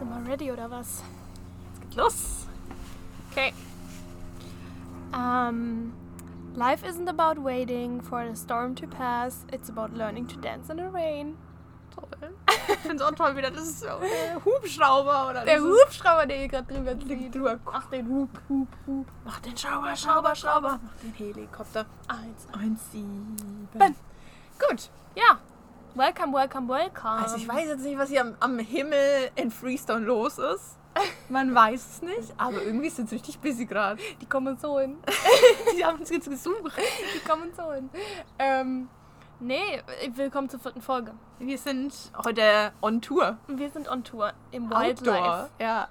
Sind wir ready oder was? Geht los. Okay. Um, life isn't about waiting for the storm to pass. It's about learning to dance in the rain. Toll. Ich finde es auch toll, wieder das ist so der Hubschrauber oder Der Hubschrauber, der hier gerade drüber zieht. drüber. Ach, den Hub, Hub, Hub. Mach den Schrauber, Schrauber, Schrauber. Mach den Helikopter. Eins. Eins, sieben. Gut, ja. Welcome, welcome, welcome. Also ich weiß jetzt nicht, was hier am, am Himmel in Freestone los ist. Man weiß es nicht, aber irgendwie sind sie richtig busy gerade. Die kommen so hin. Die haben uns jetzt gesucht. Die kommen so hin. Ähm, nee, willkommen zur vierten Folge. Wir sind heute on Tour. Wir sind on Tour im Outdoor. Wildlife. Ja.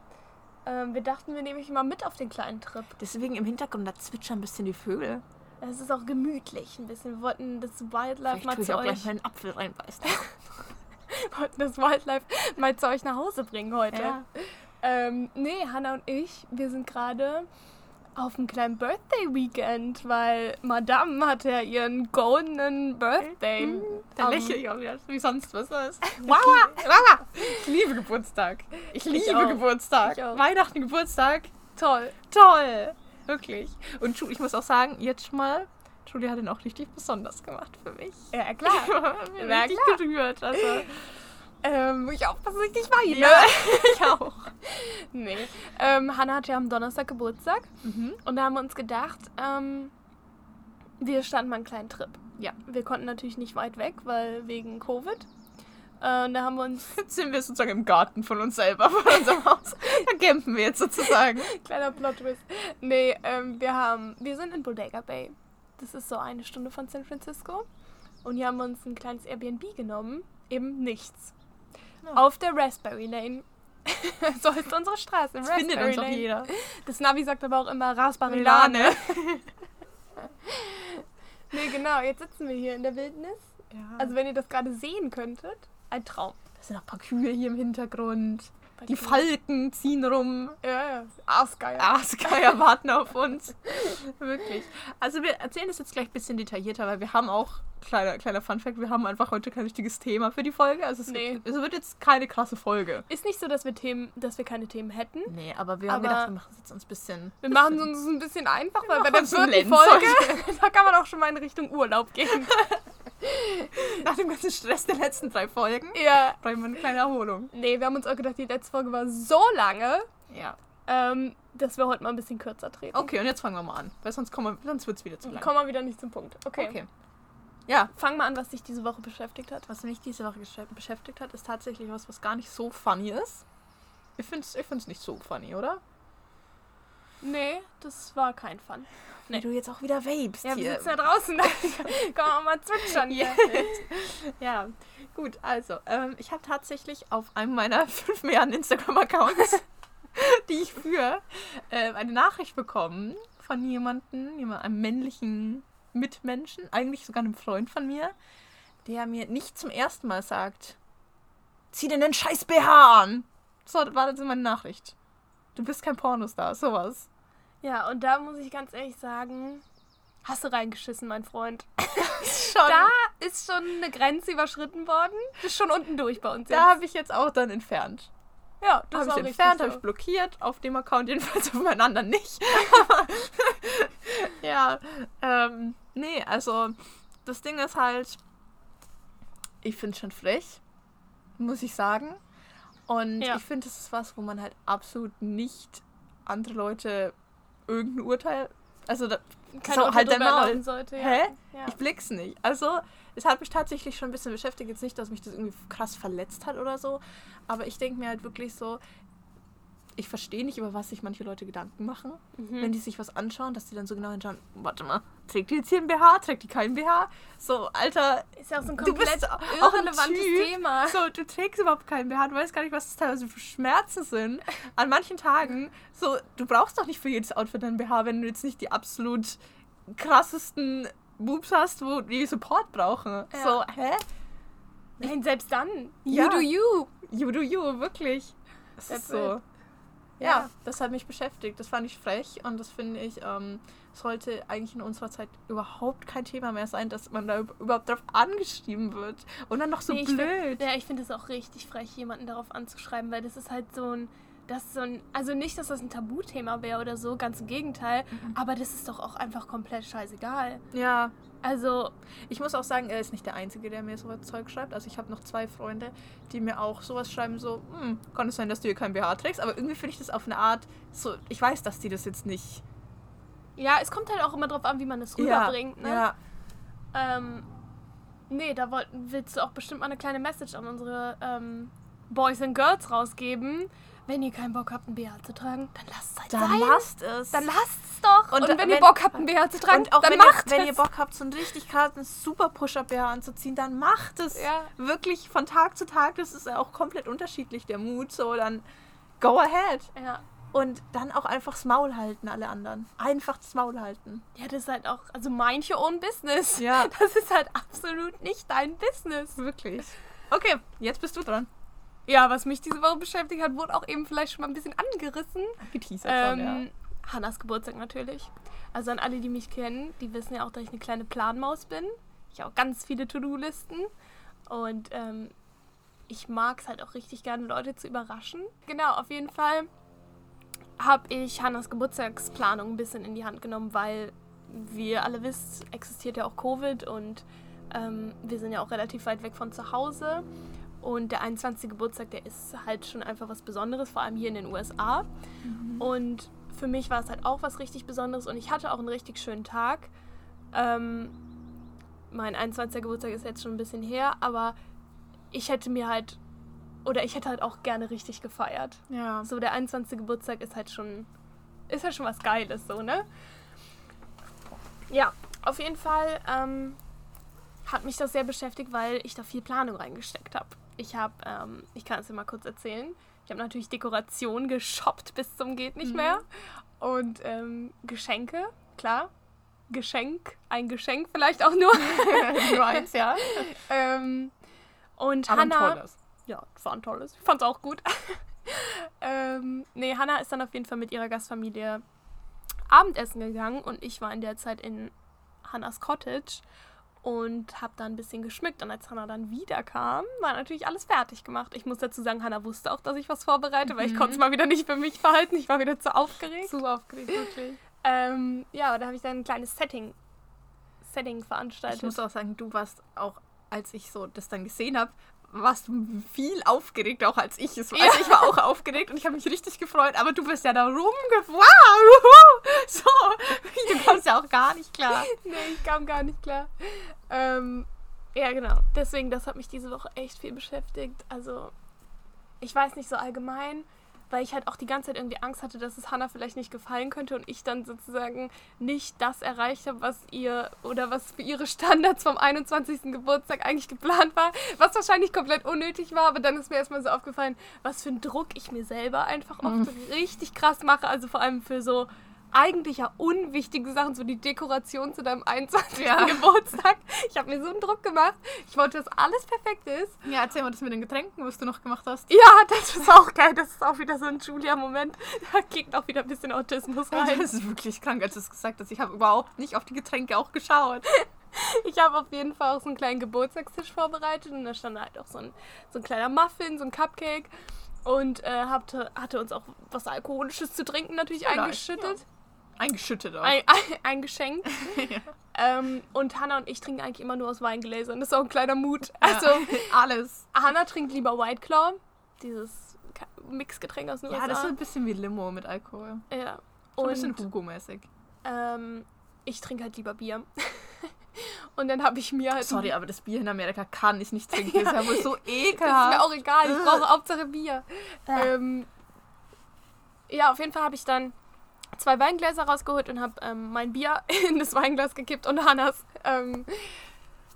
Ähm, wir dachten, wir nehmen euch mal mit auf den kleinen Trip. Deswegen im Hintergrund, da zwitschern ein bisschen die Vögel. Es ist auch gemütlich ein bisschen. Wir wollten das Wildlife Vielleicht mal tue ich zu auch gleich euch, meinen Apfel reinbeißen. wollten das Wildlife mal zu euch nach Hause bringen heute. Ja. Ähm, nee, Hannah und ich, wir sind gerade auf einem kleinen Birthday-Weekend, weil Madame hatte ja ihren goldenen Birthday. Mhm. Da am- lächle ich auch wieder, wie sonst was ist. Wow, wow. Ich liebe Geburtstag. Ich liebe auch. Geburtstag. Ich auch. Weihnachten, Geburtstag. Toll. Toll. Wirklich. Und ich muss auch sagen, jetzt schon mal, Julie hat ihn auch richtig besonders gemacht für mich. Ja, klar. Ich war mir Na richtig klar. gerührt. Also, ähm, ich aufpassen, dass ich nicht weine. ja, ich auch. Nee. Ähm, Hannah hat ja am Donnerstag Geburtstag Mhm. und da haben wir uns gedacht, ähm, wir standen mal einen kleinen Trip. Ja. Wir konnten natürlich nicht weit weg, weil wegen Covid. Äh, und da haben wir uns, Jetzt sind wir sozusagen im Garten von uns selber, von unserem Haus. Da campen wir jetzt sozusagen. kleiner Plot-Twist. Nee, ähm, wir haben, wir sind in Bodega Bay. Das ist so eine Stunde von San Francisco. Und hier haben wir uns ein kleines Airbnb genommen. Eben nichts. Ja. Auf der Raspberry Lane. so heißt unsere Straße. Das findet Raspberry uns auch Lane. jeder. Das Navi sagt aber auch immer Raspberry Lane. Lane. Nee, genau, jetzt sitzen wir hier in der Wildnis. Ja. Also wenn ihr das gerade sehen könntet, ein Traum. Da sind noch ein paar Kühe hier im Hintergrund. Bei Die dir. Falken ziehen rum. Ja, ja. Aasgeier. Aasgeier warten auf uns. Wirklich. Also wir erzählen das jetzt gleich ein bisschen detaillierter, weil wir haben auch, kleiner, kleiner Funfact, wir haben einfach heute kein richtiges Thema für die Folge. Also es, Nee. gibt, es wird jetzt keine krasse Folge. Ist nicht so, dass wir Themen, dass wir keine Themen hätten. Nee, aber wir haben Aber- gedacht, wir machen es jetzt uns ein bisschen... Wir machen es uns ein bisschen einfach, weil bei der vierten Folge, da kann man auch schon mal in Richtung Urlaub gehen. Nach dem ganzen Stress der letzten drei Folgen ja. brauchen wir eine kleine Erholung. Nee, wir haben uns auch gedacht, die letzte Folge war so lange, Ja. ähm, dass wir heute mal ein bisschen kürzer treten. Okay, und jetzt fangen wir mal an, weil sonst, kommen wir- sonst wird es wieder zu lang. Kommen wir wieder nicht zum Punkt. Okay. Okay. Ja, Fang mal an, was dich diese Woche beschäftigt hat. was mich diese Woche beschäftigt hat, ist tatsächlich was, was gar nicht so funny ist. Ich finde es ich find's nicht so funny, oder? Nee, das war kein Fun. Nee, du jetzt auch wieder vapest Ja, wir sitzen ja draußen. Da kann man mal zwitschern hier. ja, gut, also, ähm, ich habe tatsächlich auf einem meiner fünf Milliarden Instagram-Accounts, die ich führe, äh, eine Nachricht bekommen von jemandem, jemand, einem männlichen Mitmenschen, eigentlich sogar einem Freund von mir, der mir nicht zum ersten Mal sagt, zieh dir den scheiß BH an. So war das meine Nachricht. Du bist kein Pornostar, sowas. Ja, und da muss ich ganz ehrlich sagen, hast du reingeschissen, mein Freund. Schon. Da ist schon eine Grenze überschritten worden. Ist schon unten durch bei uns da jetzt. habe ich jetzt auch dann entfernt. Ja, Das habe ich entfernt, so. habe ich blockiert. Auf dem Account jedenfalls, auf meinen anderen nicht. ja, ähm, nee, also das Ding ist halt, ich finde es schon frech, muss ich sagen. Und Ja. ich finde, das ist was, wo man halt absolut nicht andere Leute irgendein Urteil, also da, so, halt dein Maul. Sollte, ja. Hä? Ja. Ich blick's nicht. Also, es hat mich tatsächlich schon ein bisschen beschäftigt. Jetzt nicht, dass mich das irgendwie krass verletzt hat oder so. Aber ich denke mir halt wirklich so, ich verstehe nicht, über was sich manche Leute Gedanken machen. Mhm. Wenn die sich was anschauen, dass die dann so genau hinschauen, warte mal, trägt die jetzt hier ein BH, trägt die keinen BH? So, Alter, Ist ja auch so ein Du komplett auch ein irrelevantes. Thema. so, du trägst überhaupt keinen BH, du weißt gar nicht, was das teilweise für Schmerzen sind. An manchen Tagen, so, du brauchst doch nicht für jedes Outfit einen BH, wenn du jetzt nicht die absolut krassesten Boobs hast, wo die Support brauchen. Ja. So, hä? Nein, selbst dann. You Ja. do you. You do you, wirklich. Das That's ist so. ja, Ja. das hat mich beschäftigt. Das fand ich frech und das finde ich, ähm, sollte eigentlich in unserer Zeit überhaupt kein Thema mehr sein, dass man da üb- überhaupt drauf angeschrieben wird. Und dann noch so Nee, ich blöd. Ja, ich finde es auch richtig frech, jemanden darauf anzuschreiben, weil das ist halt so ein. Das ist so ein. Also nicht, dass das ein Tabuthema wäre oder so, ganz im Gegenteil. Aber das ist doch auch einfach komplett scheißegal. Ja, Also, ich muss auch sagen, er ist nicht der Einzige, der mir so Zeug schreibt. Also ich habe noch zwei Freunde, die mir auch sowas schreiben, so, hm, kann es sein, dass du hier kein BH trägst? Aber irgendwie finde ich das auf eine Art, so, ich weiß, dass die das jetzt nicht ja, es kommt halt auch immer drauf an, wie man es rüberbringt. Ne? Ja, Ähm, nee, da wollt, willst du auch bestimmt mal eine kleine Message an unsere ähm, Boys and Girls rausgeben. Wenn ihr keinen Bock habt, ein BH zu tragen, dann lasst es halt dann sein. lasst es. Dann lasst es doch. Und Und, da- wenn, ihr wenn- Bock habt, ein BH zu tragen, dann wenn, macht ihr, wenn es. ihr Bock habt, so einen richtig krassen super Push-Up-BH anzuziehen, dann macht es. Ja. Wirklich von Tag zu Tag, das ist ja auch komplett unterschiedlich, der Mut. So, dann go ahead. ja. Und dann auch einfach das Maul halten, alle anderen. Einfach das Maul halten. ja, das ist halt auch, also your own business. Ja. Das ist halt absolut nicht dein Business. Wirklich. Okay, jetzt bist du dran. Ja, was mich diese Woche beschäftigt hat, wurde auch eben vielleicht schon mal ein bisschen angerissen. Geteasert Ähm, schon, ja. Hannas Geburtstag natürlich. Also an alle, die mich kennen, die wissen ja auch, dass ich eine kleine Planmaus bin. Ich habe auch ganz viele To-Do-Listen. Und ähm, ich mag es halt auch richtig gerne, Leute zu überraschen. Genau, auf jeden Fall habe ich Hannas Geburtstagsplanung ein bisschen in die Hand genommen, weil, wie ihr alle wisst, existiert ja auch Covid und ähm, wir sind ja auch relativ weit weg von zu Hause. Und der 21. Geburtstag, der ist halt schon einfach was Besonderes, vor allem hier in den USA. Und für mich war es halt auch was richtig Besonderes und ich hatte auch einen richtig schönen Tag. Ähm, mein 21. Geburtstag ist jetzt schon ein bisschen her, aber ich hätte mir halt, oder ich hätte halt auch gerne richtig gefeiert. Ja. So der 21. Geburtstag ist halt schon, ist halt schon was Geiles, so, ne? Ja, auf jeden Fall ähm, hat mich das sehr beschäftigt, weil ich da viel Planung reingesteckt habe. Ich habe, ähm, ich kann es dir mal kurz erzählen, ich habe natürlich Dekoration geshoppt bis zum geht nicht Mhm. mehr und ähm, Geschenke, klar. Geschenk, ein Geschenk vielleicht auch nur. Nur eins, ja. ähm, und Aber ein Hannah, tolles. ja, das war ein tolles. Ich fand's auch gut. ähm, nee, Hannah ist dann auf jeden Fall mit ihrer Gastfamilie Abendessen gegangen und ich war in der Zeit in Hannahs Cottage und habe da ein bisschen geschmückt. Und als Hannah dann wiederkam, war natürlich alles fertig gemacht. Ich muss dazu sagen, Hannah wusste auch, dass ich was vorbereite, weil ich Mhm. konnte es mal wieder nicht für mich behalten. Ich war wieder zu aufgeregt. Zu aufgeregt, wirklich. Ähm, ja, aber da habe ich dann ein kleines Setting, Setting veranstaltet. Ich muss auch sagen, du warst auch, als ich so das dann gesehen habe, warst du viel aufgeregt, auch als ich es war. Ja. Also ich war auch aufgeregt und ich habe mich richtig gefreut, aber du bist ja da rumgefahren. Wow, so, du kommst ja auch gar nicht klar. Nee, ich kam gar nicht klar. Ähm, ja, genau. Deswegen, das hat mich diese Woche echt viel beschäftigt. Also, ich weiß nicht so allgemein, weil ich halt auch die ganze Zeit irgendwie Angst hatte, dass es Hannah vielleicht nicht gefallen könnte und ich dann sozusagen nicht das erreicht habe, was ihr oder was für ihre Standards vom 21. Geburtstag eigentlich geplant war, was wahrscheinlich komplett unnötig war, aber dann ist mir erstmal so aufgefallen, was für einen Druck ich mir selber einfach oft richtig krass mache, also vor allem für so eigentlich ja unwichtige Sachen, so die Dekoration zu deinem 21. Ja. Geburtstag. Ich habe mir so einen Druck gemacht. Ich wollte, dass alles perfekt ist. Ja, erzähl mal das mit den Getränken, was du noch gemacht hast. Ja, das ist auch geil. Das ist auch wieder so ein Julia-Moment. Da kickt auch wieder ein bisschen Autismus rein. Das ist wirklich krank, als du es gesagt hast. Ich habe überhaupt nicht auf die Getränke auch geschaut. Ich habe auf jeden Fall auch so einen kleinen Geburtstagstisch vorbereitet und da stand halt auch so ein, so ein kleiner Muffin, so ein Cupcake und äh, hatte, hatte uns auch was Alkoholisches zu trinken natürlich Vielleicht, eingeschüttet. Eingeschüttet auch. Ein, ein, eingeschenkt. Ja. Ähm, und Hannah und ich trinken eigentlich immer nur aus Weingläsern. Das ist auch ein kleiner Mut. Also, ja, alles. Hannah trinkt lieber White Claw, dieses Mixgetränk aus den Ja, USA. das ist ein bisschen wie Limo mit Alkohol. ja. So ein bisschen Hugo-mäßig. ähm, ich trinke halt lieber Bier. und dann habe ich mir halt. Sorry, aber das Bier in Amerika kann ich nicht trinken. Das ist ja wohl so Das ist mir ekelhaft. auch egal. Ich brauche Hauptsache Bier. Äh. Ähm, ja, auf jeden Fall habe ich dann zwei Weingläser rausgeholt und habe ähm, mein Bier in das Weinglas gekippt und Hannas, ähm,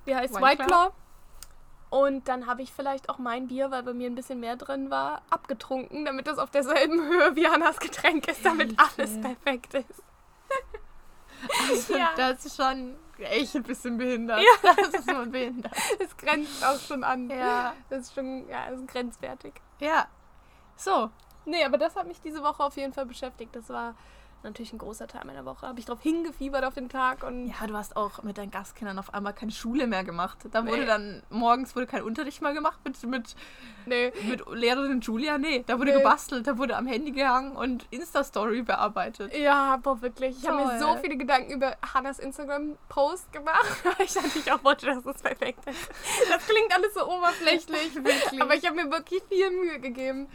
wie heißt White White Claw? Und dann habe ich vielleicht auch mein Bier, weil bei mir ein bisschen mehr drin war, abgetrunken, damit das auf derselben Höhe wie Hannas Getränk ist, damit alles perfekt ist. Also, Ja. Das ist schon echt ein bisschen behindert. Ja. Das ist schon behindert. Das grenzt auch schon an. Ja. Das ist schon, ja, das ist grenzwertig. Ja. So, Nee, aber das hat mich diese Woche auf jeden Fall beschäftigt. Das war natürlich ein großer Teil meiner Woche. Habe ich drauf hingefiebert auf den Tag und Ja, du hast auch mit deinen Gastkindern auf einmal keine Schule mehr gemacht. Da wurde Nee. dann, morgens wurde kein Unterricht mehr gemacht mit, mit, nee. mit Lehrerin Julia. Nee, da wurde Nee. gebastelt, da wurde am Handy gehangen und Insta-Story bearbeitet. Ja, boah, wirklich. Ich habe mir so viele Gedanken über Hannas Instagram-Post gemacht, ich natürlich auch wollte, dass es perfekt ist. Das klingt alles so oberflächlich, Wirklich. aber ich habe mir wirklich viel Mühe gegeben.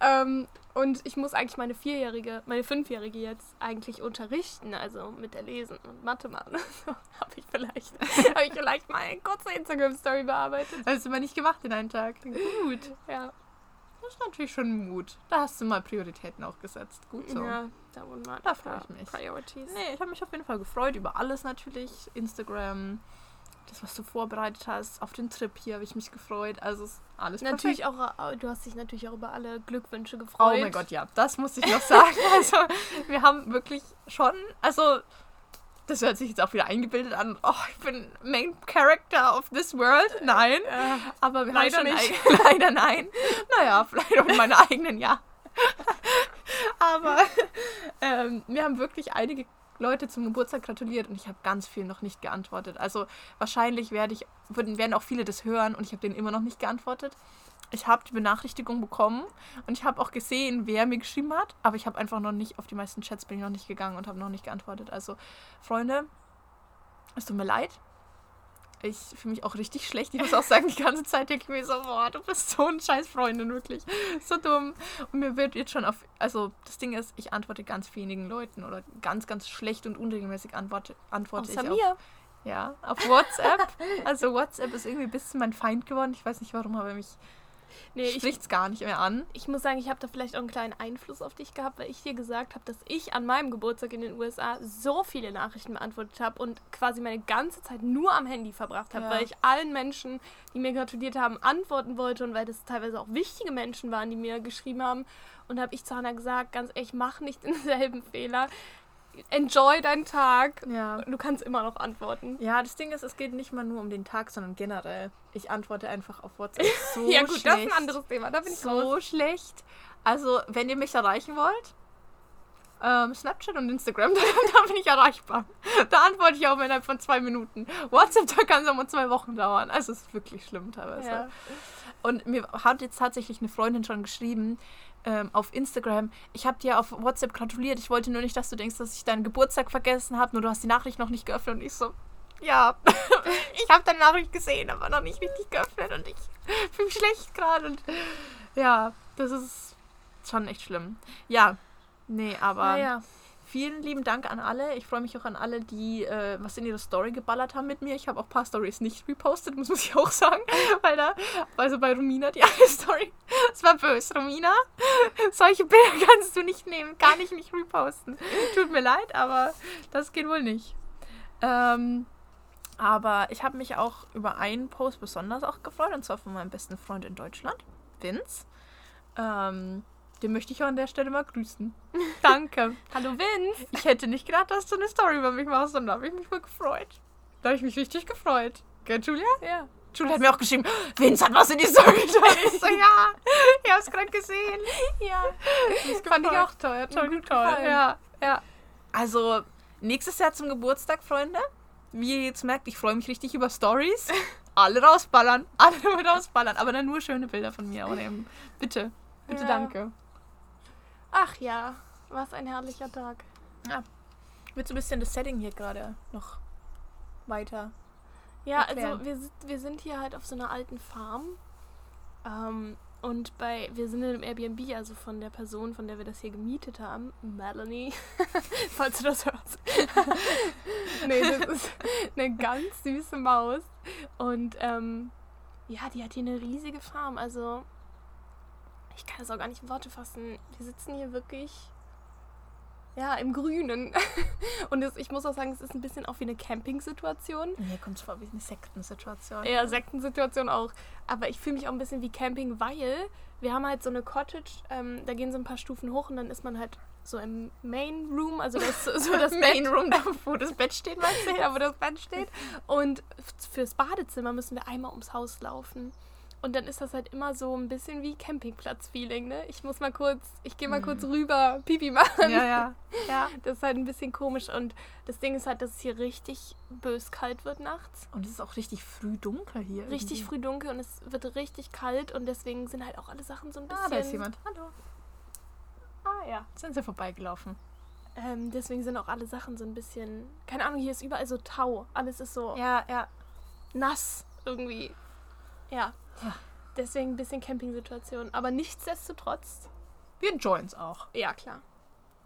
Ähm, und ich muss eigentlich meine Vierjährige, meine Fünfjährige jetzt eigentlich unterrichten, also mit der Lesen und Mathe machen. So habe ich vielleicht, habe ich vielleicht mal eine kurze Instagram-Story bearbeitet. Hast du mal nicht gemacht in einem Tag. Gut. Ja, Das ist natürlich schon Mut. Da hast du mal Prioritäten auch gesetzt. Gut so. ja da wurden mal Da freu ich mich. Priorities. Nee, ich habe mich auf jeden Fall gefreut über alles natürlich. Instagram, das, was du vorbereitet hast. Auf den Trip hier habe ich mich gefreut. Also ist alles Natürlich auch, äh, du hast dich natürlich auch über alle Glückwünsche perfekt. gefreut. Oh mein Gott, ja, das muss ich noch sagen. Also, wir haben wirklich schon, also, das hört sich jetzt auch wieder eingebildet an. Oh, ich bin Main Character of this world. Nein. Äh, Aber wir Leider haben schon nicht. Ein, leider nein. Naja, vielleicht auch in meiner eigenen, ja. Aber ähm, mir haben wirklich einige Leute zum Geburtstag gratuliert und ich habe ganz viel noch nicht geantwortet. Also wahrscheinlich werde ich, würden, werden auch viele das hören und ich habe denen immer noch nicht geantwortet. Ich habe die Benachrichtigung bekommen und ich habe auch gesehen, wer mir geschrieben hat, aber ich habe einfach noch nicht, auf die meisten Chats bin ich noch nicht gegangen und habe noch nicht geantwortet. Also, Freunde, es tut mir leid. Ich fühle mich auch richtig schlecht. Ich muss auch sagen, die ganze Zeit denke ich mir so, boah, du bist so ein scheiß Freundin, wirklich. So dumm. Und mir wird jetzt schon auf, also das Ding ist, ich antworte ganz wenigen Leuten oder ganz, ganz schlecht und unregelmäßig antworte, antworte außer ich mir. auf, ja, auf WhatsApp. also WhatsApp ist irgendwie ein bisschen mein Feind geworden. Ich weiß nicht warum, aber mich Nee, ich, spricht es gar nicht mehr an. ich muss sagen, ich habe da vielleicht auch einen kleinen Einfluss auf dich gehabt, weil ich dir gesagt habe, dass ich an meinem Geburtstag in den USA so viele Nachrichten beantwortet habe und quasi meine ganze Zeit nur am Handy verbracht habe, Ja. weil ich allen Menschen, die mir gratuliert haben, antworten wollte und weil das teilweise auch wichtige Menschen waren, die mir geschrieben haben. Und da habe ich zu Hannah gesagt, ganz ehrlich, mach nicht denselben Fehler. Enjoy deinen Tag. Ja. Du kannst immer noch antworten. Ja, das Ding ist, es geht nicht mal nur um den Tag, sondern generell. Ich antworte einfach auf WhatsApp so ja gut, schlecht. das ist ein anderes Thema. Da bin ich raus. so schlecht. Also, wenn ihr mich erreichen wollt, ähm, Snapchat und Instagram, da, da bin ich erreichbar. Da antworte ich auch innerhalb von zwei Minuten. WhatsApp, da kann es auch mal zwei Wochen dauern. Also, es ist wirklich schlimm teilweise. Ja. Und mir hat jetzt tatsächlich eine Freundin schon geschrieben ähm, auf Instagram, ich habe dir auf WhatsApp gratuliert, ich wollte nur nicht, dass du denkst, dass ich deinen Geburtstag vergessen habe, nur du hast die Nachricht noch nicht geöffnet. Und ich so, ja, ich habe deine Nachricht gesehen, aber noch nicht richtig geöffnet und ich fühle mich schlecht gerade. Und ja, das ist schon echt schlimm. Ja, nee, aber Naja. vielen lieben Dank an alle. Ich freue mich auch an alle, die äh, was in ihre Story geballert haben mit mir. Ich habe auch ein paar Stories nicht repostet, muss ich auch sagen. Weil da, also bei Romina, die eine Story, es war böse. Romina, solche Bilder kannst du nicht nehmen, kann ich nicht reposten. Tut mir leid, aber das geht wohl nicht. Ähm, aber ich habe mich auch über einen Post besonders auch gefreut, und zwar von meinem besten Freund in Deutschland, Vince. Ähm, den möchte ich auch an der Stelle mal grüßen. Danke. Hallo Vince. Ich hätte nicht gedacht, dass du eine Story über mich machst und da habe ich mich voll gefreut. Da habe ich mich richtig gefreut. Gell, Julia? Ja. Julia hat mir auch geschrieben, Vince hat was in die Story getan. Ich so, ja, ich habe es gerade gesehen. Ja. Das fand ich auch toll. Toll, gut toll. gefallen. Ja, ja. Also, nächstes Jahr zum Geburtstag, Freunde. Wie ihr jetzt merkt, ich freue mich richtig über Stories. Alle rausballern. Alle rausballern. Aber dann nur schöne Bilder von mir. Oder eben, bitte. Bitte, Ja. danke. Ach ja, was ein herrlicher Tag. Willst du ein bisschen das Setting hier gerade noch weiter? Ja, Erklären. also wir, sind- wir sind hier halt auf so einer alten Farm. Ähm, und bei, wir sind in einem Airbnb, also von der Person, von der wir das hier gemietet haben, Melanie, falls du das hörst. nee, das ist eine ganz süße Maus. Und ähm, ja, die hat hier eine riesige Farm. Also ich kann das auch gar nicht in Worte fassen. Wir sitzen hier wirklich ja, im Grünen. Und es, ich muss auch sagen, es ist ein bisschen auch wie eine Camping-Situation. Mir kommt es vor wie eine Sektensituation. Ja, Sektensituation auch. Aber ich fühle mich auch ein bisschen wie Camping, weil wir haben halt so eine Cottage, ähm, da gehen so ein paar Stufen hoch und dann ist man halt so im Main Room, also das so, das Main Room, da wo das Bett steht, meinst du? ja, wo das Bett steht. Und fürs Badezimmer müssen wir einmal ums Haus laufen. Und dann ist das halt immer so ein bisschen wie Campingplatz-Feeling, ne? Ich muss mal kurz, ich gehe mal Mhm. kurz rüber, Pipi machen. Ja, ja. ja. Das ist halt ein bisschen komisch. Und das Ding ist halt, dass es hier richtig bös kalt wird nachts. Und es ist auch richtig früh dunkel hier. Richtig irgendwie. früh dunkel und es wird richtig kalt und deswegen sind halt auch alle Sachen so ein bisschen. Ah, da ist jemand. Hallo. Ah, ja. Sind sie vorbeigelaufen? Ähm, deswegen sind auch alle Sachen so ein bisschen. Keine Ahnung, hier ist überall so Tau. Alles ist so Ja, ja. nass irgendwie. Ja. Deswegen ein bisschen Campingsituation. Aber nichtsdestotrotz, Wir enjoyen es auch. ja klar.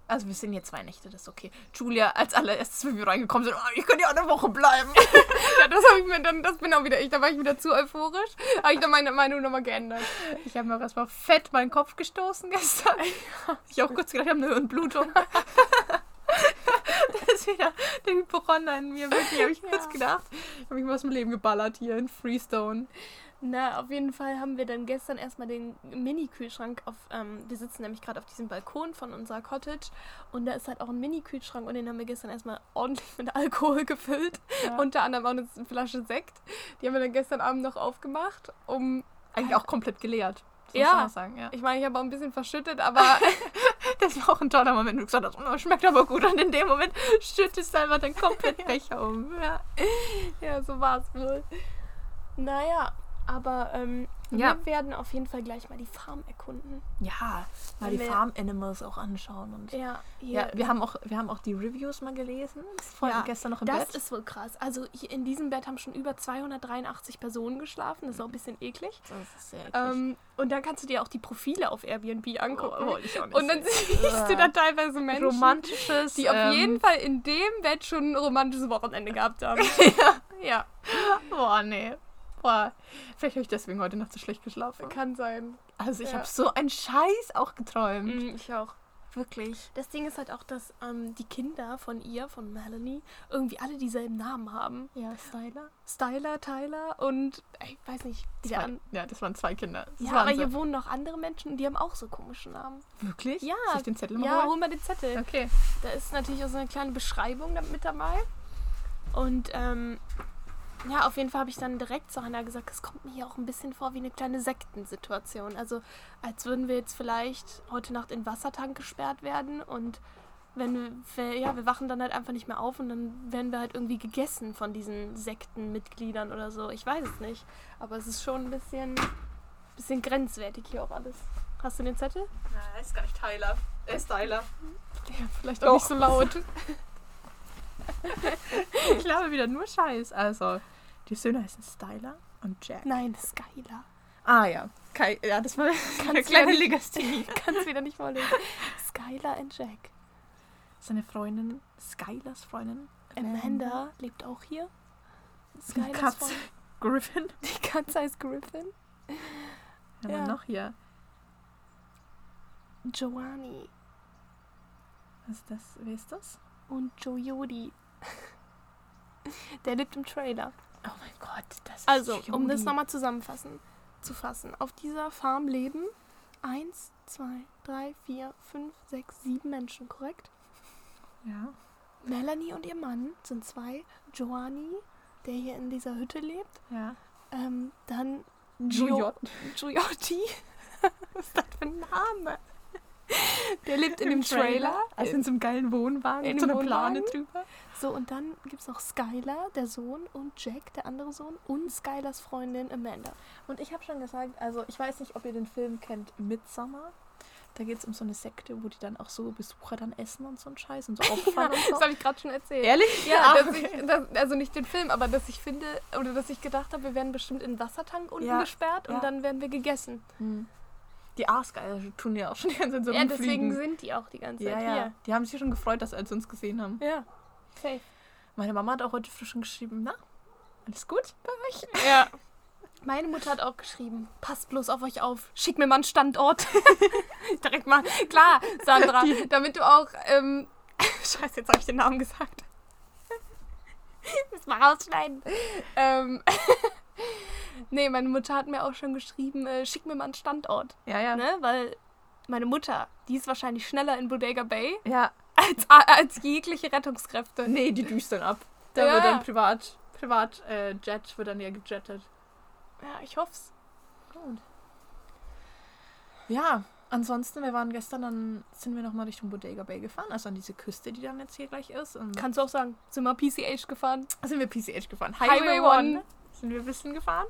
Also wir sind hier zwei Nächte, das ist okay. Julia, als allererstes, wenn wir reingekommen sind, oh, ich könnte ja eine Woche bleiben. Ja, das habe ich mir dann, das bin auch wieder ich. Da war ich wieder zu euphorisch. Habe ich dann meine Meinung nochmal geändert. Ich habe mir auch erstmal fett meinen Kopf gestoßen gestern. Ich auch kurz gedacht, ich habe eine Hirnblutung. da ist wieder der Hypochonder in mir. Wirklich, habe ich kurz Ja. gedacht. Ich habe mich mal aus dem Leben geballert hier in Freestone. Na, auf jeden Fall haben wir dann gestern erstmal den Mini-Kühlschrank auf. Ähm, wir sitzen nämlich gerade auf diesem Balkon von unserer Cottage und da ist halt auch ein Mini-Kühlschrank und den haben wir gestern erstmal ordentlich mit Alkohol gefüllt. Ja. Unter anderem auch eine Flasche Sekt. Die haben wir dann gestern Abend noch aufgemacht, um. Eigentlich auch komplett geleert. Das Ja. sagen, ja. Ich meine, ich habe auch ein bisschen verschüttet, aber Das war auch ein toller Moment, wo du gesagt hast, oh, schmeckt aber gut. Und in dem Moment schüttest du einfach den kompletten Becher um. Ja. ja, so war es wohl. Naja, aber ähm, Ja. wir werden auf jeden Fall gleich mal die Farm erkunden. ja, mal die Farm Animals auch anschauen. Und Ja, ja, wir haben, auch, wir haben auch die Reviews mal gelesen. Von Ja, gestern noch im Das Bett. ist wohl krass. Also hier in diesem Bett haben schon über 283 Personen geschlafen. Das ist auch ein bisschen eklig. das ist sehr eklig. Ähm, und dann kannst du dir auch die Profile auf Airbnb angucken. Oh, ich auch nicht und dann siehst du da teilweise Menschen, romantisches. die auf ähm, jeden Fall in dem Bett schon ein romantisches Wochenende gehabt haben. ja, Boah, nee. Boah. Vielleicht habe ich deswegen heute Nacht so schlecht geschlafen. kann sein. Also ich Ja. habe so einen Scheiß auch geträumt. Mm, ich auch. Wirklich. Das Ding ist halt auch, dass ähm, die Kinder von ihr, von Melanie, irgendwie alle dieselben Namen haben. Ja, Styler. Styler, Tyler und ich weiß nicht, Zwei, an ja, das waren zwei Kinder. Das Ja, aber hier wohnen noch andere Menschen und die haben auch so komische Namen. Wirklich? Ja. Soll ich den Zettel mal Ja, holen? hol mal den Zettel. Okay. Da ist natürlich auch so eine kleine Beschreibung mit dabei. Und ähm, ja, auf jeden Fall habe ich dann direkt zu Hannah gesagt, es kommt mir hier auch ein bisschen vor wie eine kleine Sektensituation. Also als würden wir jetzt vielleicht heute Nacht in Wassertank gesperrt werden und wenn wir, ja, wir wachen dann halt einfach nicht mehr auf und dann werden wir halt irgendwie gegessen von diesen Sektenmitgliedern oder so. Ich weiß es nicht. Aber es ist schon ein bisschen, bisschen grenzwertig hier auch alles. Hast du den Zettel? Na, er ist gar nicht Tyler. Er ist Styler. Ja, vielleicht auch auch nicht so laut. Ich glaube wieder nur Scheiß. Also, die Söhne heißen Styler und Jack. Nein, Skylar. Ah ja. Kai, ja, das war Kannst kleine Legasthenie. Kann es wieder nicht vorlesen. Skylar und Jack. Seine Freundin, Skylers Freundin. Amanda lebt auch hier. Die Skylars Katze. Freundin. Griffin. Die Katze heißt Griffin. Ja, Ja. ja. noch hier. Joanny Was ist das? Wer ist das? und Joyodi. Der lebt im Trailer. Oh mein Gott, das ist Also, um das Juli. nochmal zusammenfassen, zu fassen. Auf dieser Farm leben 1, 2, 3, 4, 5, 6, 7 Menschen, korrekt? Ja. Melanie und ihr Mann sind zwei. Joanny, der hier in dieser Hütte lebt. Ja. Ähm, dann Juliot. Giuliotti. Was ist das für ein Name? Der lebt in dem Trailer. Also in so einem geilen Wohnwagen In mit so einer Plane drüber. So, und dann gibt es noch Skylar, der Sohn, und Jack, der andere Sohn, und Skylars Freundin Amanda. Und ich habe schon gesagt, also ich weiß nicht, ob ihr den Film kennt, Midsummer. Da geht es um so eine Sekte, wo die dann auch so Besucher dann essen und so ein Scheiß und so opfern und so. Das habe ich gerade schon erzählt. Ehrlich? Ja, Ah, dass okay. ich, dass, also nicht den Film, aber dass ich finde, oder dass ich gedacht habe, wir werden bestimmt in den Wassertank unten Ja, gesperrt und ja. dann werden wir gegessen. Hm. Die Aasgeier tun ja auch schon die ganze Zeit so ja, deswegen rumfliegen. sind die auch die ganze Zeit ja, ja. Die haben sich schon gefreut, dass sie uns gesehen haben. hier. Ja. Safe. Meine Mama hat auch heute frisch schon geschrieben, na, alles gut bei euch? Ja. Meine Mutter hat auch geschrieben, passt bloß auf euch auf, schick mir mal einen Standort. Direkt mal, klar, Sandra, damit du auch, ähm, scheiße, jetzt habe ich den Namen gesagt. Das mal rausschneiden. Ähm, nee, meine Mutter hat mir auch schon geschrieben, äh, schick mir mal einen Standort. Ja, ja. Ne? Weil meine Mutter, die ist wahrscheinlich schneller in Bodega Bay Ja, als, als jegliche Rettungskräfte. nee, die düstern ab. Da Ja. wird dann privat, privat äh, Jet wird dann ja gejettet. Ja, ich hoff's. gut. Ja, ansonsten, wir waren gestern, dann sind wir nochmal Richtung Bodega Bay gefahren, also an diese Küste, die dann jetzt hier gleich ist. Und Kannst du auch sagen, sind wir PCH gefahren? sind wir PCH gefahren. Highway Highway One. One sind wir ein bisschen gefahren.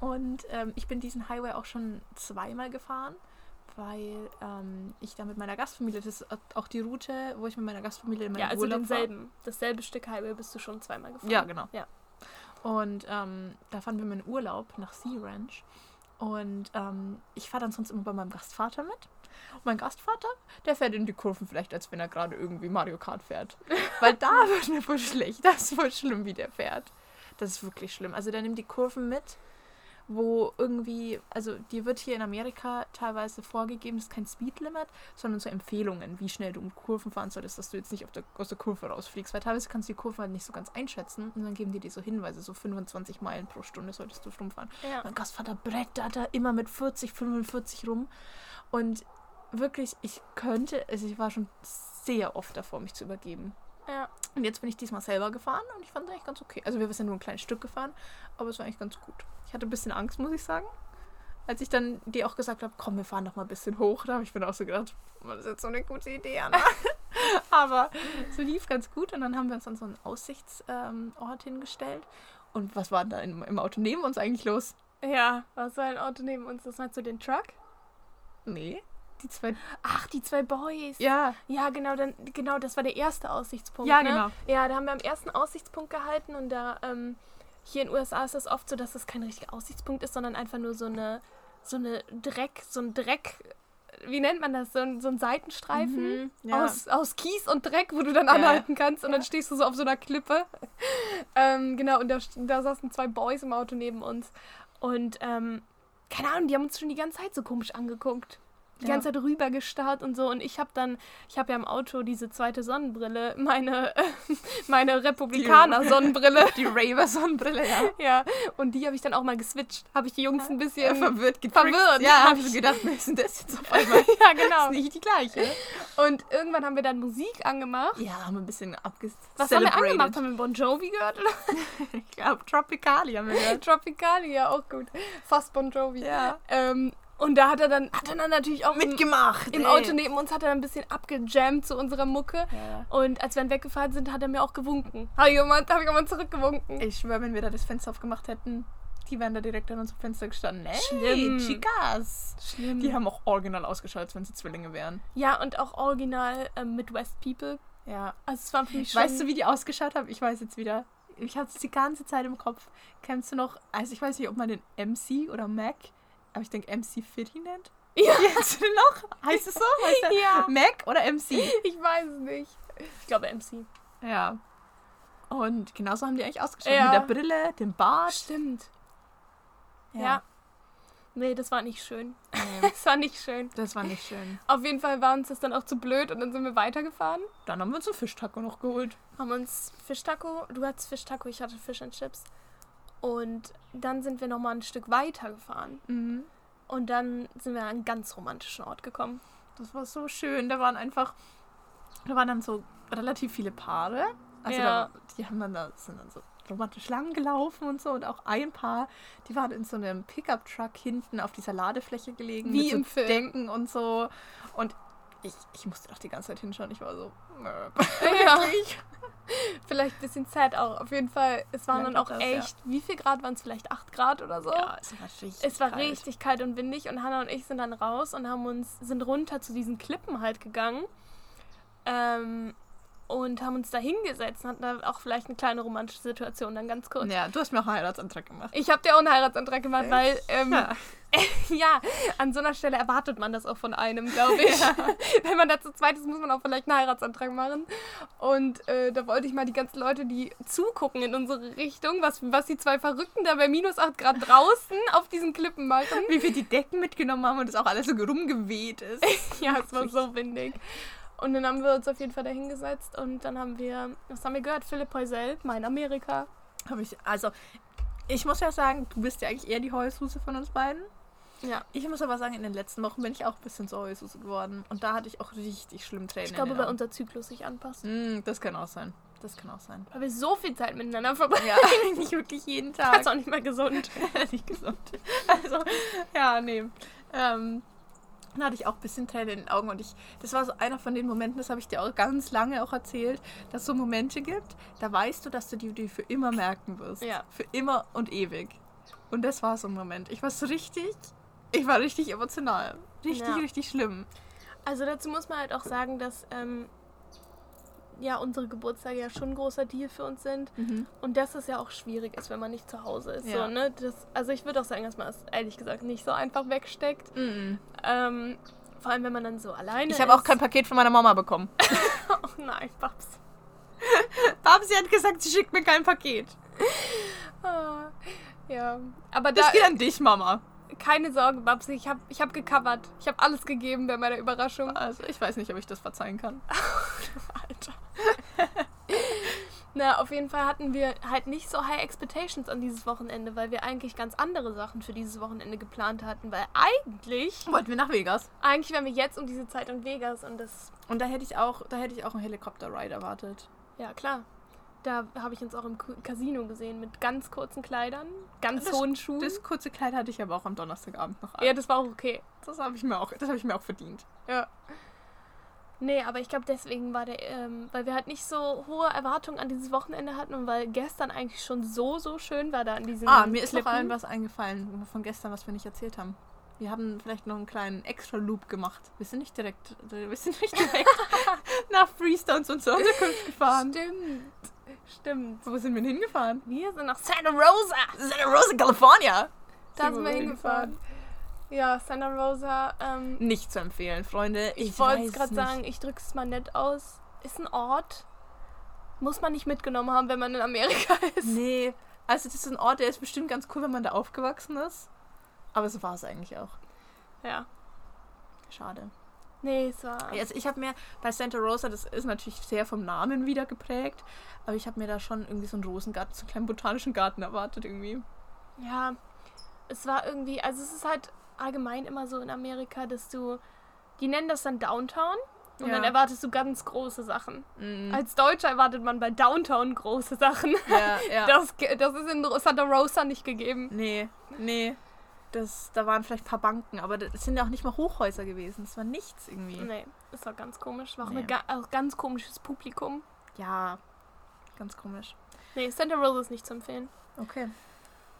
Und ähm, ich bin diesen Highway auch schon zweimal gefahren, weil ähm, ich da mit meiner Gastfamilie, das ist auch die Route, wo ich mit meiner Gastfamilie in meinen Ja, also Urlaub war. denselben. Dasselbe Stück Highway bist du schon zweimal gefahren. Ja, genau. Ja. Und ähm, da fahren wir meinen Urlaub nach Sea Ranch. Und ähm, ich fahre dann sonst immer bei meinem Gastvater mit. Und mein Gastvater, der fährt in die Kurven vielleicht, als wenn er gerade irgendwie Mario Kart fährt. Weil da wird mir voll schlecht. Das ist voll schlimm, wie der fährt. Das ist wirklich schlimm. Also der nimmt die Kurven mit, wo irgendwie, also dir wird hier in Amerika teilweise vorgegeben, das ist kein Speedlimit, sondern so Empfehlungen, wie schnell du um Kurven fahren solltest, dass du jetzt nicht auf der, aus der Kurve rausfliegst. Weil teilweise kannst du die Kurven halt nicht so ganz einschätzen und dann geben die dir so Hinweise, so 25 Meilen pro Stunde solltest du rumfahren. Ja. Mein Gastvater brettert da immer mit 40, 45 rum. Und wirklich, ich könnte, also ich war schon sehr oft davor, mich zu übergeben. Und jetzt bin ich diesmal selber gefahren und ich fand es eigentlich ganz okay. Also wir sind nur ein kleines Stück gefahren, aber es war eigentlich ganz gut. Ich hatte ein bisschen Angst, muss ich sagen. Als ich dann dir auch gesagt habe, komm, wir fahren noch mal ein bisschen hoch, da habe ich mir auch so gedacht, "Oh, das ist jetzt so eine gute Idee, Anna. aber so lief ganz gut und dann haben wir uns an so einen Aussichtsort ähm, hingestellt. Und was war da im, im Auto neben uns eigentlich los? Ja, was war ein Auto neben uns? Das meinst du den Truck? Nee, die zwei. Ach, die zwei Boys. Ja, Ja, genau, dann, genau, das war der erste Aussichtspunkt. Ja, ne? genau. Ja, da haben wir am ersten Aussichtspunkt gehalten und da, ähm, hier in den USA ist es oft so, dass das kein richtiger Aussichtspunkt ist, sondern einfach nur so eine, so eine Dreck, so ein Dreck, wie nennt man das? So ein, so ein Seitenstreifen Mhm, ja. aus, aus Kies und Dreck, wo du dann Ja. anhalten kannst und dann Ja. stehst du so auf so einer Klippe. ähm, genau, und da, da saßen zwei Boys im Auto neben uns und, ähm, keine Ahnung, die haben uns schon die ganze Zeit so komisch angeguckt. Die Ja. ganze Zeit rübergestarrt und so. Und ich habe dann, ich habe ja im Auto diese zweite Sonnenbrille, meine, meine Republikaner-Sonnenbrille. die Raver-Sonnenbrille, ja. ja, und die habe ich dann auch mal geswitcht. Habe ich die Jungs ein bisschen verwirrt, verwirrt. Ja, Hab hab ich gedacht, ist denn das jetzt auf einmal? ja, genau. ist nicht die gleiche. Und irgendwann haben wir dann Musik angemacht. Ja, haben wir ein bisschen abges... Was haben wir angemacht? Haben wir Bon Jovi gehört? Oder? Ich glaube, Tropicali haben wir gehört. Tropicali, ja, auch gut. Fast Bon Jovi. Ja. Ähm, und da hat er dann, hat er dann natürlich auch im, Mitgemacht. im ey. Auto neben uns hat er ein bisschen abgejammt zu unserer Mucke. Ja. Und als wir dann weggefahren sind, hat er mir auch gewunken. Habe ich hab ich jemand zurückgewunken. Ich schwöre, wenn wir da das Fenster aufgemacht hätten, die wären da direkt an unserem Fenster gestanden. Hey, Schlimm. Chicas. Schlimm. Die haben auch original ausgeschaut, als wenn sie Zwillinge wären. ja, und auch original ähm, Midwest People. Ja. Also es war für mich schon... Weißt du, wie die ausgeschaut haben? Ich weiß jetzt wieder. Ich hatte es die ganze Zeit im Kopf. Kennst du noch, also ich weiß nicht, ob man den MC oder Mac, aber ich denke MC nennt. Ja. Den noch? Heißt es so? Heißt der Ja. Mac oder MC? Ich weiß es nicht. Ich glaube MC. Ja. Und genauso haben die eigentlich ausgeschaut. Ja. Mit der Brille, dem Bart. Stimmt. Ja. Nee, das war nicht schön. Nee, Das war nicht schön. das war nicht schön. Auf jeden Fall war uns das dann auch zu blöd und dann sind wir weitergefahren. Dann haben wir uns einen Fischtaco noch geholt. Haben uns Fischtaco, du hattest Fischtaco, ich hatte Fish and Chips. Und dann sind wir nochmal ein Stück weiter gefahren. Mhm. Und dann sind wir an einen ganz romantischen Ort gekommen. Das war so schön. Da waren einfach, da waren dann so relativ viele Paare. Also Ja. da, die haben dann da, sind dann so romantisch lang gelaufen und so. Und auch ein Paar, die waren in so einem Pickup-Truck hinten auf dieser Ladefläche gelegen. Wie mit so im Film. Decken und so. Und ich, ich musste doch die ganze Zeit hinschauen. Ich war so, "Möp." Ja. Wirklich. Vielleicht ein bisschen sad auch. Auf jeden Fall, es waren Ja, dann auch das, ja. echt, wie viel Grad waren es? Vielleicht 8 Grad oder so? Ja, es war richtig Es war kalt. richtig kalt und windig und Hannah und ich sind dann raus und haben uns, sind runter zu diesen Klippen halt gegangen. Ähm, und haben uns da hingesetzt und hatten da auch vielleicht eine kleine romantische Situation dann ganz kurz. Ja, du hast mir auch einen Heiratsantrag gemacht. Ich habe dir auch einen Heiratsantrag gemacht, weil ähm, Ja. ja, an so einer Stelle erwartet man das auch von einem, glaube ich. Wenn man da zu zweit ist, muss man auch vielleicht einen Heiratsantrag machen. Und äh, da wollte ich mal die ganzen Leute, die zugucken in unsere Richtung, was, was die zwei Verrückten da bei minus 8 Grad draußen auf diesen Klippen machen. Wie wir die Decken mitgenommen haben und es auch alles so rumgeweht ist. Ja, es war so windig. Und dann haben wir uns auf jeden Fall da hingesetzt und dann haben wir, was haben wir gehört? Philipp Heusel, mein Amerika. Habe ich, also, ich muss ja sagen, du bist ja eigentlich eher die Heulsuse von uns beiden. Ja. Ich muss aber sagen, in den letzten Wochen bin ich auch ein bisschen zur Heulsuse geworden. Und da hatte ich auch richtig schlimm Tränen. Ich glaube, weil unser Zyklus sich anpasst. Mm, das kann auch sein. das kann auch sein. Weil wir so viel Zeit miteinander verbringen. Ja, nicht wirklich jeden Das Tag. ist auch nicht mehr gesund. nicht gesund. Also, ja, nee. Ähm, dann hatte ich auch ein bisschen Tränen in den Augen und ich, das war so einer von den Momenten, das habe ich dir auch ganz lange auch erzählt, dass es so Momente gibt, da weißt du, dass du die, die für immer merken wirst. Ja. Für immer und ewig. Und das war so ein Moment. Ich war so richtig, ich war richtig emotional. Richtig, Ja. richtig schlimm. Also dazu muss man halt auch sagen, dass ähm, ja unsere Geburtstage ja schon ein großer Deal für uns sind. Und dass es ja auch schwierig ist, wenn man nicht zu Hause ist. Ja. So, ne? das, also ich würde auch sagen, dass man es ehrlich gesagt nicht so einfach wegsteckt. Ähm, vor allem, wenn man dann so alleine Ich habe auch kein Paket von meiner Mama bekommen. Oh nein, Babs. Babsi hat gesagt, sie schickt mir kein Paket. Ah, ja, aber Das da geht an dich, Mama. Keine Sorge, Babs. Ich habe ich hab gecovert. Ich habe alles gegeben bei meiner Überraschung. Also, ich weiß nicht, ob ich das verzeihen kann. Alter. Na, auf jeden Fall hatten wir halt nicht so high expectations an dieses Wochenende, weil wir eigentlich ganz andere Sachen für dieses Wochenende geplant hatten. Weil eigentlich, Wollten wir nach Vegas. eigentlich wären wir jetzt um diese Zeit in Vegas und das, Und da hätte ich auch, da hätte ich auch einen Helikopter-Ride erwartet. ja klar. Da habe ich uns auch im Casino gesehen mit ganz kurzen Kleidern, ganz Das- hohen Schuhen. Das kurze Kleid hatte ich aber auch am Donnerstagabend noch an. ja, das war auch okay. das habe ich mir auch, das habe ich mir auch verdient. Ja. Nee, aber ich glaube, deswegen war der, ähm, weil wir halt nicht so hohe Erwartungen an dieses Wochenende hatten und weil gestern eigentlich schon so, so schön war da an diesem Ah, mir ist noch Klippen. allen was eingefallen von gestern, was wir nicht erzählt haben. Wir haben vielleicht noch einen kleinen Extra-Loop gemacht. Wir sind nicht direkt, wir sind nicht direkt nach Freestones und zur Unterkunft gefahren. Stimmt. Stimmt. Wo sind wir denn hingefahren? Wir sind nach Santa Rosa. Santa Rosa, California. Da sind wir hingefahren. Ja, Santa Rosa. Ähm, Nicht zu empfehlen, Freunde. ich Ich, wollte es gerade sagen, ich drücke es mal nett aus. Ist ein Ort. Muss man nicht mitgenommen haben, wenn man in Amerika ist. Nee, also das ist ein Ort, der ist bestimmt ganz cool, wenn man da aufgewachsen ist. Aber so war es eigentlich auch. Ja. Schade. Nee, es war. Also ich habe mir bei Santa Rosa, das ist natürlich sehr vom Namen wieder geprägt, aber ich habe mir da schon irgendwie so einen Rosengarten, so einen kleinen botanischen Garten erwartet irgendwie. Ja. Es war irgendwie. Also, es ist halt allgemein immer so in Amerika, dass du. Die nennen das dann Downtown. Und Ja. dann erwartest du ganz große Sachen. Mhm. Als Deutscher erwartet man bei Downtown große Sachen. Ja, ja. Das, das ist in Santa Rosa nicht gegeben. nee, nee. Das, da waren vielleicht ein paar Banken, aber das sind ja auch nicht mal Hochhäuser gewesen. Es war nichts irgendwie. Nee, ist doch ganz komisch. War auch Nee. ein ga auch ganz komisches Publikum. Ja, ganz komisch. Nee, Santa Rosa ist nicht zu empfehlen. Okay.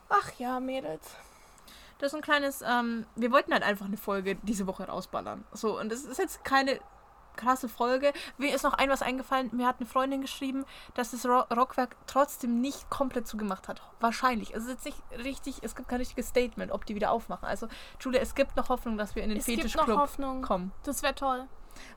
Ach ja, Mädels. Das ist ein kleines, ähm, wir wollten halt einfach eine Folge diese Woche rausballern. So, und das ist jetzt keine krasse Folge. Mir ist noch ein was eingefallen. Mir hat eine Freundin geschrieben, dass das Ro Rockwerk trotzdem nicht komplett zugemacht hat. Wahrscheinlich. Es ist jetzt nicht richtig, es gibt kein richtiges Statement, ob die wieder aufmachen. Also, Julia, es gibt noch Hoffnung, dass wir in den Es gibt noch Fetischclub Hoffnung. kommen. Das wäre toll.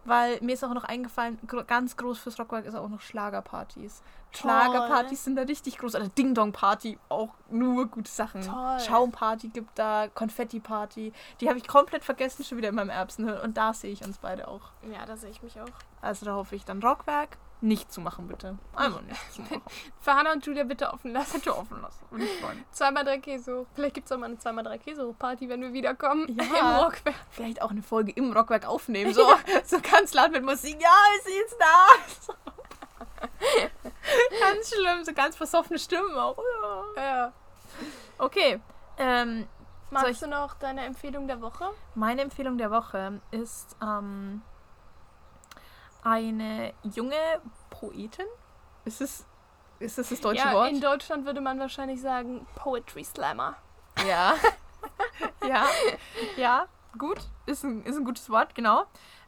Weil mir ist auch noch eingefallen, gro ganz groß fürs Rockwerk ist auch noch Schlagerpartys. Schlagerpartys sind da richtig groß. Also Ding Dong Party, auch nur gute Sachen. Toll. Schaumparty gibt da, Konfetti Party. Die habe ich komplett vergessen schon wieder in meinem Erbsenhirn. Und da sehe ich uns beide auch. Ja, da sehe ich mich auch. Also da hoffe ich dann Rockwerk nicht zu machen, bitte. Einfach nicht zu machen. Für Hannah und Julia bitte offen lassen. Bitte offen lassen. Würde ich freuen. Zweimal drei Käse hoch. Vielleicht gibt es auch mal eine zweimal drei Käse hoch Party, wenn wir wiederkommen. Ja. Im Rockwerk. Vielleicht auch eine Folge im Rockwerk aufnehmen. So, so ganz laut mit Musik. Ja, ist sie jetzt da? Ganz schlimm, so ganz versoffene Stimmen auch. Ja. Ja. Okay. Ähm, ich- Magst du noch deine Empfehlung der Woche? Meine Empfehlung der Woche ist ähm, eine junge Poetin. Ist es, ist das das deutsche ja, Wort? in Deutschland würde man wahrscheinlich sagen Poetry Slammer. ja. ja. Ja, gut. Ist ein, ist ein gutes Wort, genau.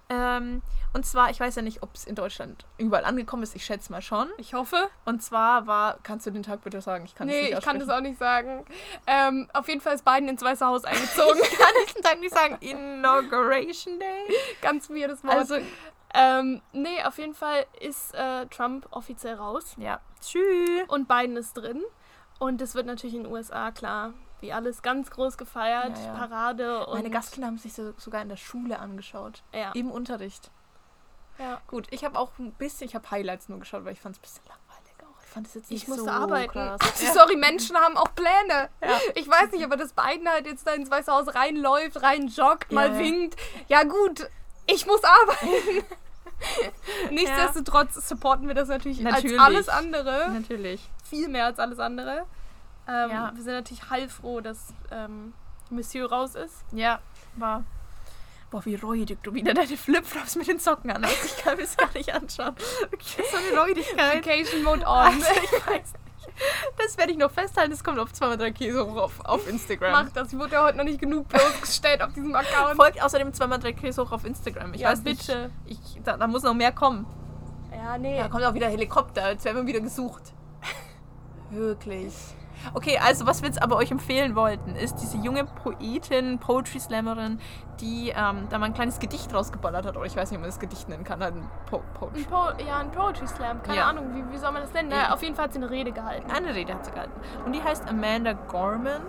Ähm, und zwar, ich weiß ja nicht, ob es in Deutschland überall angekommen ist. Ich schätze mal schon. Ich hoffe. Und zwar war, kannst du den Tag bitte sagen? Ich kann es nee, nicht ich kann das auch nicht sagen. Ähm, auf jeden Fall ist Biden ins Weiße Haus eingezogen. Ich kann diesen Tag nicht sagen. Inauguration Day. Ganz weirdes Wort. Also, ähm, nee, auf jeden Fall ist äh, Trump offiziell raus. ja. Tschüss. Und Biden ist drin. Und es wird natürlich in den USA, klar, wie alles ganz groß gefeiert. Ja, ja. Parade und. Meine Gastkinder haben sich so, sogar in der Schule angeschaut. Ja. Im Unterricht. ja. Gut, ich habe auch ein bisschen, ich habe Highlights nur geschaut, weil ich fand es ein bisschen langweilig auch. Ich fand es jetzt nicht Ich musste so arbeiten. krass. Sorry, Menschen haben auch Pläne. Ja. Ich weiß nicht, aber dass Biden halt jetzt da ins Weiße Haus reinläuft, rein joggt, mal winkt. Ja gut, ich muss arbeiten. Nichtsdestotrotz supporten wir das natürlich, Natürlich. als alles andere. Natürlich. Viel mehr als alles andere. Ähm, Ja. Wir sind natürlich heilfroh, dass ähm, Monsieur raus ist. Ja, war. Boah, wie räudig du wieder deine Flipflops mit den Socken an hast. Ich kann mir das gar nicht anschauen. Wirklich so eine Räudigkeit. Vacation Mode on. Also, ich weiß. Das werde ich noch festhalten. Das kommt auf 2x3 Käse hoch auf, Instagram. Mach das. Ich wurde ja heute noch nicht genug bloßgestellt auf diesem Account. Folgt außerdem 2x3 Käse hoch auf Instagram. Ich Ja, weiß nicht. bitte. Ich, da, da muss noch mehr kommen. Ja, nee. Da kommt auch wieder Helikopter. Jetzt werden wir wieder gesucht. Wirklich. Okay, also was wir jetzt aber euch empfehlen wollten, ist diese junge Poetin, Poetry Slammerin, die ähm, da mal ein kleines Gedicht rausgeballert hat. Oder ich weiß nicht, ob man das Gedicht nennen kann. Halt ein po Poetry. Ein po ja, ein Poetry Slam. Keine Ja. Ahnung, wie, wie soll man das nennen? Eben. Na, auf jeden Fall hat sie eine Rede gehalten. Eine Rede hat sie gehalten. Und die heißt Amanda Gorman.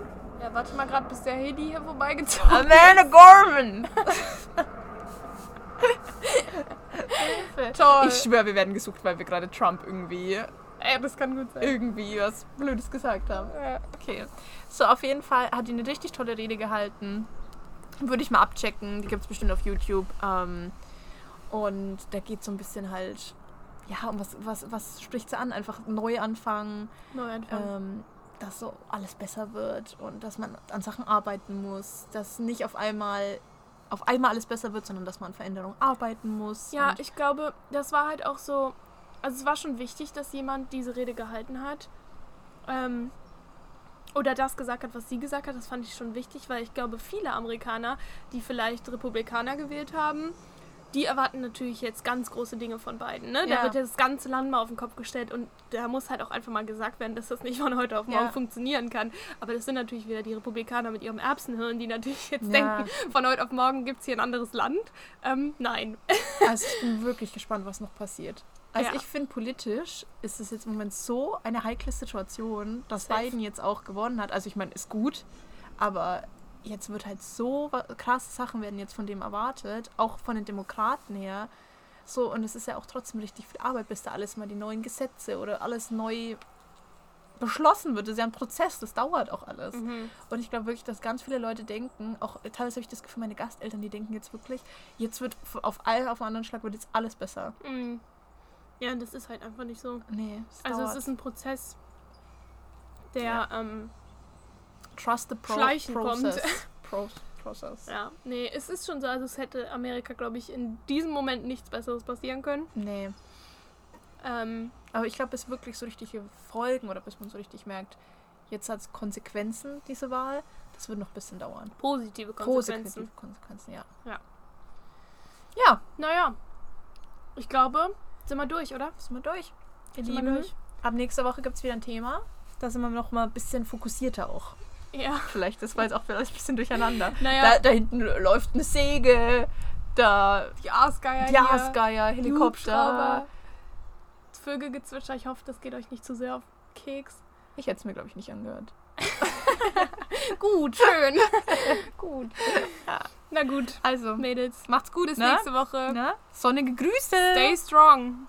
Ja, warte mal gerade, bis der Heli hier vorbeigezogen Amanda Gorman! Toll. Ich schwöre, wir werden gesucht, weil wir gerade Trump irgendwie, Ey, das kann gut sein. irgendwie was Blödes gesagt haben. Ja. Okay. So, auf jeden Fall hat die eine richtig tolle Rede gehalten. Würde ich mal abchecken. Die gibt es bestimmt auf YouTube. Ähm, und da geht so ein bisschen halt, ja, um was, was, was spricht sie an? Einfach neu anfangen, Neu anfangen. ähm, dass so alles besser wird und dass man an Sachen arbeiten muss, dass nicht auf einmal auf einmal alles besser wird, sondern dass man an Veränderung arbeiten muss. Ja, ich glaube, das war halt auch so. Also, es war schon wichtig, dass jemand diese Rede gehalten hat. Ähm, oder das gesagt hat, was sie gesagt hat. Das fand ich schon wichtig, weil ich glaube, viele Amerikaner, die vielleicht Republikaner gewählt haben, die erwarten natürlich jetzt ganz große Dinge von beiden. Ne? Ja. Da wird ja das ganze Land mal auf den Kopf gestellt und da muss halt auch einfach mal gesagt werden, dass das nicht von heute auf morgen Ja. funktionieren kann. Aber das sind natürlich wieder die Republikaner mit ihrem Erbsenhirn, die natürlich jetzt Ja. denken, von heute auf morgen gibt es hier ein anderes Land. Ähm, nein. Also ich bin wirklich gespannt, was noch passiert. Also Ja. ich finde, politisch ist es jetzt im Moment so eine heikle Situation, dass Safe. Biden jetzt auch gewonnen hat. Also ich meine, ist gut, aber jetzt wird halt so krasse Sachen werden jetzt von dem erwartet, auch von den Demokraten her. So, und es ist ja auch trotzdem richtig viel Arbeit, bis da alles mal die neuen Gesetze oder alles neu beschlossen wird. Das ist ja ein Prozess, das dauert auch alles. Mhm. Und ich glaube wirklich, dass ganz viele Leute denken, auch teilweise habe ich das Gefühl, meine Gasteltern, die denken jetzt wirklich, jetzt wird auf all auf einen anderen Schlag wird jetzt alles besser. Mhm. Ja, das ist halt einfach nicht so. Nee, es Also dauert. es ist ein Prozess, der, Ja. ähm, Trust the pro Schleichen process. Pro process. ja, nee, es ist schon so, also es hätte Amerika, glaube ich, in diesem Moment nichts Besseres passieren können. Nee. Ähm, Aber ich glaube, bis wirklich so richtige Folgen oder bis man so richtig merkt, jetzt hat es Konsequenzen, diese Wahl, das wird noch ein bisschen dauern. positive Konsequenzen. Konsequenzen, ja. Ja. Ja, Naja, ich glaube, sind wir durch, oder? sind wir durch. Ihr Sind Lieben, durch? ab nächster Woche gibt es wieder ein Thema. Da sind wir noch mal ein bisschen fokussierter auch. Ja. Vielleicht, das war jetzt auch vielleicht ein bisschen durcheinander. Naja, Da, da hinten läuft eine Säge, da die Aasgeier ja, hier, Gasgeier, Helikopter. Vögelgezwitscher, ich hoffe, das geht euch nicht zu sehr auf Keks. Ich hätte es mir, glaube ich, nicht angehört. Gut, schön. gut. Na gut, Also, Mädels. macht's gut, Bis ne? nächste Woche. ne? Sonnige Grüße. Stay strong.